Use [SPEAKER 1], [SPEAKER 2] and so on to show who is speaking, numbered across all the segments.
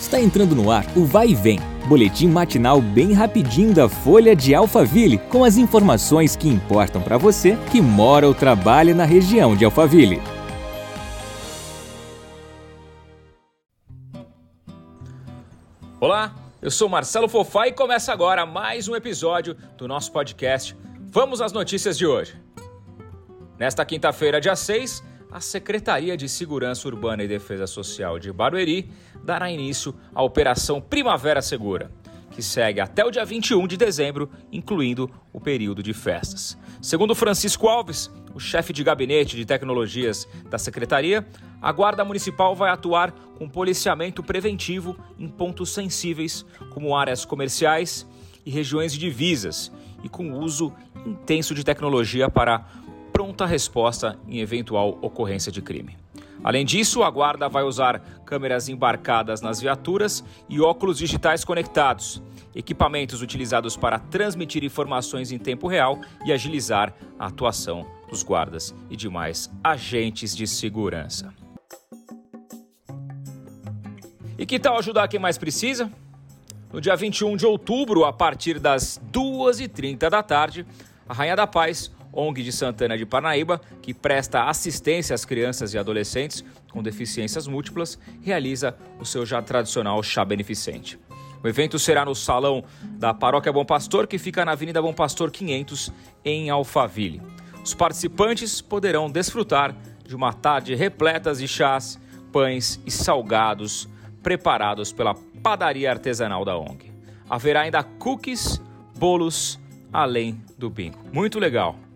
[SPEAKER 1] Está entrando no ar o Vai e Vem, boletim matinal bem rapidinho da Folha de Alphaville, com as informações que importam para você que mora ou trabalha na região de Alphaville.
[SPEAKER 2] Olá, eu sou Marcelo Fofá e começa agora mais um episódio do nosso podcast. Vamos às notícias de hoje. Nesta quinta-feira, dia 6, a Secretaria de Segurança Urbana e Defesa Social de Barueri dará início à Operação Primavera Segura, que segue até o dia 21 de dezembro, incluindo o período de festas. Segundo Francisco Alves, o chefe de gabinete de tecnologias da Secretaria, a Guarda Municipal vai atuar com policiamento preventivo em pontos sensíveis, como áreas comerciais e regiões de divisas, e com uso intenso de tecnologia para pronta resposta em eventual ocorrência de crime. Além disso, a Guarda vai usar câmeras embarcadas nas viaturas e óculos digitais conectados, equipamentos utilizados para transmitir informações em tempo real e agilizar a atuação dos guardas e demais agentes de segurança. E que tal ajudar quem mais precisa? No dia 21 de outubro, a partir das 2h30 da tarde, a Rainha da Paz ONG de Santana de Parnaíba, que presta assistência às crianças e adolescentes com deficiências múltiplas, realiza o seu já tradicional chá beneficente. O evento será no salão da Paróquia Bom Pastor, que fica na Avenida Bom Pastor 500, em Alphaville. Os participantes poderão desfrutar de uma tarde repleta de chás, pães e salgados preparados pela padaria artesanal da ONG. Haverá ainda cookies, bolos, além do bingo. Muito legal!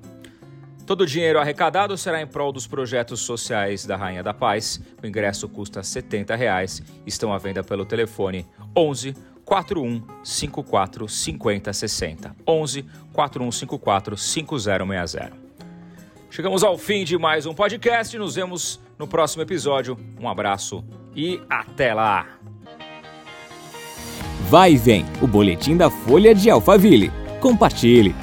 [SPEAKER 2] Todo o dinheiro arrecadado será em prol dos projetos sociais da Rainha da Paz. O ingresso custa 70 reais. Estão à venda pelo telefone 11 41 54 50 60. 11 41 54 5060. Chegamos ao fim de mais um podcast. Nos vemos no próximo episódio. Um abraço e até lá!
[SPEAKER 1] Vai e vem o boletim da Folha de Alphaville. Compartilhe!